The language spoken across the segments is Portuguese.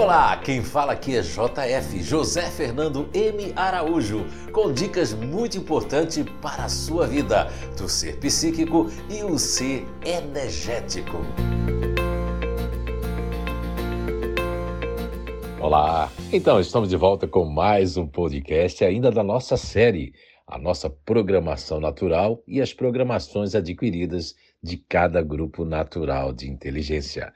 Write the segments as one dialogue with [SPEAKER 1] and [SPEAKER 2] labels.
[SPEAKER 1] Olá, quem fala aqui é JF, José Fernando M. Araújo, com dicas muito importantes para a sua vida, do ser psíquico e o ser energético. Olá, então estamos de volta com mais um podcast ainda da nossa série, a nossa programação natural e as programações adquiridas de cada grupo natural de inteligência.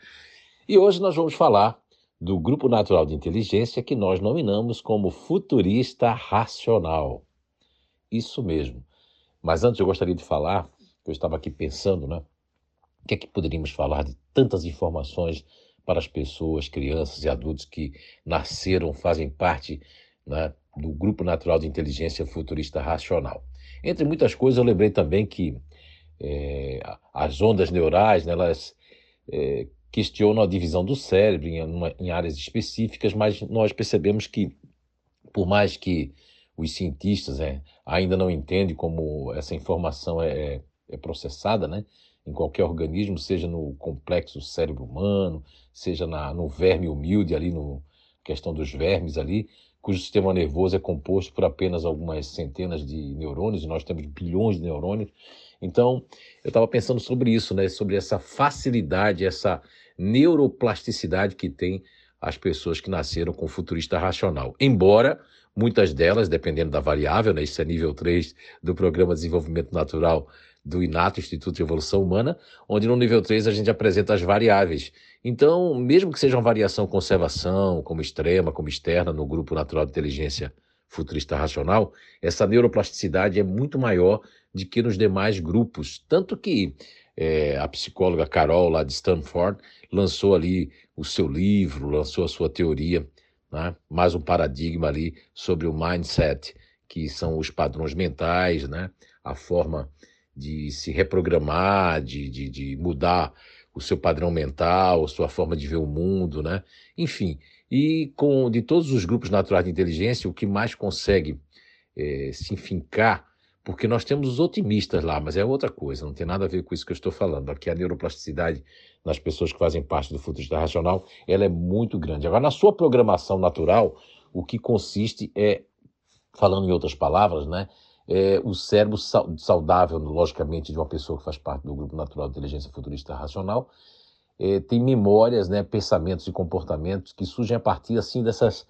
[SPEAKER 1] E hoje nós vamos falar do grupo natural de inteligência que nós nominamos como futurista racional. Isso mesmo. Mas antes eu gostaria de falar, eu estava aqui pensando, né? O que é que poderíamos falar de tantas informações para as pessoas, crianças e adultos que nasceram, fazem parte né, do grupo natural de inteligência futurista racional. Entre muitas coisas, eu lembrei também que é, as ondas neurais, né, elas é, questionam a divisão do cérebro em, em áreas específicas, mas nós percebemos que, por mais que os cientistas é, ainda não entendem como essa informação é, é, processada, né? Em qualquer organismo, seja no complexo cérebro humano, seja na, no verme humilde ali, no questão dos vermes ali, cujo sistema nervoso é composto por apenas algumas centenas de neurônios, e nós temos bilhões de neurônios. Então, eu estava pensando sobre isso, né? Sobre essa facilidade, essa neuroplasticidade que tem as pessoas que nasceram com futurista racional. Embora muitas delas, dependendo da variável, né, isso é nível 3 do Programa de Desenvolvimento Natural do INATO, Instituto de Evolução Humana, onde no nível 3 a gente apresenta as variáveis. Então, mesmo que seja uma variação conservação, como extrema, como externa, no grupo natural de inteligência futurista racional, essa neuroplasticidade é muito maior do que nos demais grupos. Tanto que é, a psicóloga Carol, lá de Stanford, lançou ali o seu livro, lançou a sua teoria, né? mais um paradigma ali sobre o mindset, que são os padrões mentais, né? a forma de se reprogramar, de, de, de mudar o seu padrão mental, a sua forma de ver o mundo, né? Enfim, e com de todos os grupos naturais de inteligência, o que mais consegue é, se enfincar porque nós temos os otimistas lá, mas é outra coisa, não tem nada a ver com isso que eu estou falando. Aqui a neuroplasticidade nas pessoas que fazem parte do futurista racional, ela é muito grande. Agora, na sua programação natural, o que consiste é, falando em outras palavras, né, é o cérebro saudável, logicamente, de uma pessoa que faz parte do grupo natural de inteligência futurista racional, é, tem memórias, né, pensamentos e comportamentos que surgem a partir assim dessas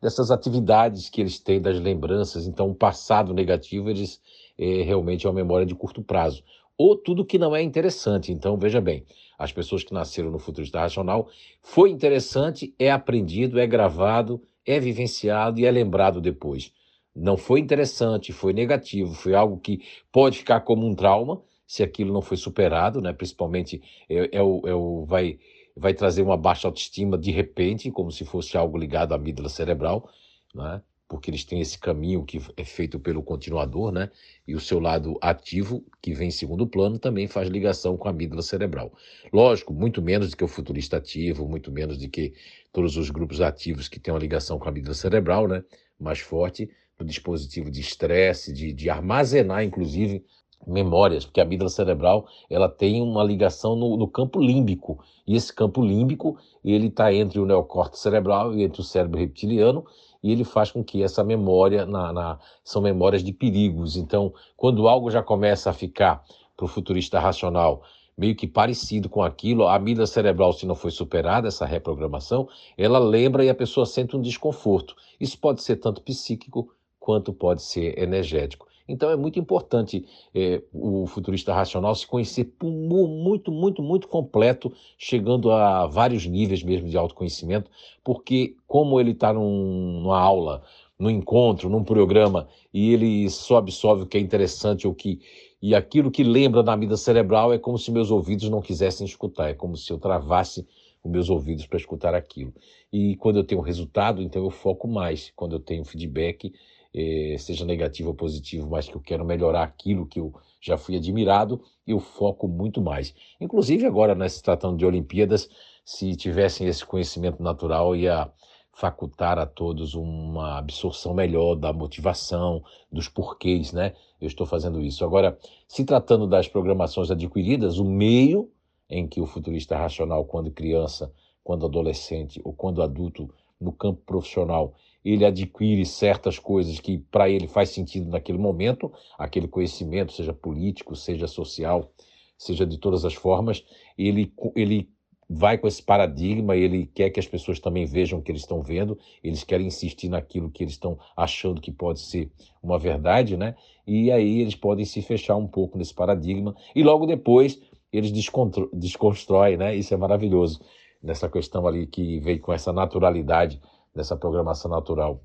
[SPEAKER 1] dessas atividades que eles têm, das lembranças. Então, o passado negativo, eles é, realmente é uma memória de curto prazo. Ou tudo que não é interessante. Então, veja bem, as pessoas que nasceram no futurista racional, foi interessante, é aprendido, é gravado, é vivenciado e é lembrado depois. Não foi interessante, foi negativo, foi algo que pode ficar como um trauma se aquilo não foi superado, né? principalmente é, é o, é o, vai vai trazer uma baixa autoestima de repente, como se fosse algo ligado à amígdala cerebral, né? porque eles têm esse caminho que é feito pelo continuador, né? E o seu lado ativo, que vem em segundo plano, também faz ligação com a amígdala cerebral. Lógico, muito menos do que o futurista ativo, muito menos do que todos os grupos ativos que têm uma ligação com a amígdala cerebral, né? Mais forte, do dispositivo de estresse, de, de armazenar, inclusive, memórias, porque a amígdala cerebral ela tem uma ligação no, no campo límbico, e esse campo límbico ele está entre o neocórtex cerebral e entre o cérebro reptiliano, e ele faz com que essa memória na, na, são memórias de perigos. Então, quando algo já começa a ficar para o futurista racional meio que parecido com aquilo, a amígdala cerebral, se não foi superada essa reprogramação, ela lembra e a pessoa sente um desconforto. Isso pode ser tanto psíquico quanto pode ser energético. Então é muito importante é, o futurista racional se conhecer muito, muito, muito completo, chegando a vários níveis mesmo de autoconhecimento, porque como ele está num, numa aula, num encontro, num programa, e ele só absorve o que é interessante ou que e aquilo que lembra na vida cerebral é como se meus ouvidos não quisessem escutar, é como se eu travasse os meus ouvidos para escutar aquilo. E quando eu tenho resultado, então eu foco mais. Quando eu tenho feedback, eh, seja negativo ou positivo, mas que eu quero melhorar aquilo que eu já fui admirado, eu foco muito mais. Inclusive agora, né, se tratando de Olimpíadas, se tivessem esse conhecimento natural, ia facultar a todos uma absorção melhor da motivação, dos porquês, né? Eu estou fazendo isso. Agora, se tratando das programações adquiridas, o meio em que o futurista racional, quando criança, quando adolescente ou quando adulto no campo profissional, ele adquire certas coisas que para ele faz sentido naquele momento, aquele conhecimento, seja político, seja social, seja de todas as formas, ele, ele vai com esse paradigma, ele quer que as pessoas também vejam o que eles estão vendo, eles querem insistir naquilo que eles estão achando que pode ser uma verdade, né? E aí eles podem se fechar um pouco nesse paradigma e logo depois eles desconstroem, né? Isso é maravilhoso nessa questão ali que veio com essa naturalidade dessa programação natural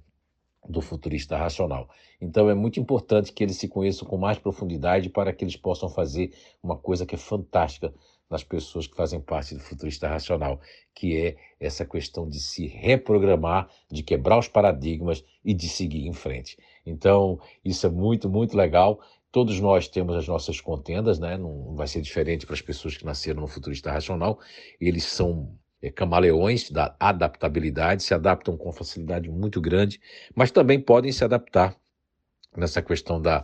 [SPEAKER 1] do futurista racional. Então é muito importante que eles se conheçam com mais profundidade para que eles possam fazer uma coisa que é fantástica nas pessoas que fazem parte do futurista racional, que é essa questão de se reprogramar, de quebrar os paradigmas e de seguir em frente. Então, isso é muito, muito legal. Todos nós temos as nossas contendas, né? Não vai ser diferente para as pessoas que nasceram no futurista racional. Eles são é, camaleões da adaptabilidade, se adaptam com facilidade muito grande, mas também podem se adaptar nessa questão da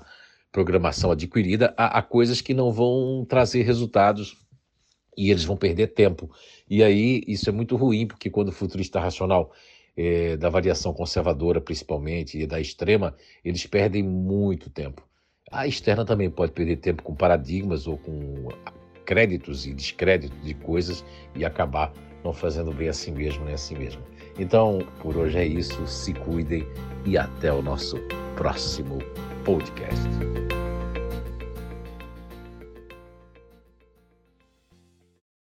[SPEAKER 1] programação adquirida a, a coisas que não vão trazer resultados e eles vão perder tempo. E aí isso é muito ruim, porque quando o futurista racional é, da variação conservadora, principalmente, e da extrema, eles perdem muito tempo. A externa também pode perder tempo com paradigmas ou com créditos e descréditos de coisas e acabar não fazendo bem a si mesmo nem a si mesmo. Então, por hoje é isso. Se cuidem e até o nosso próximo podcast.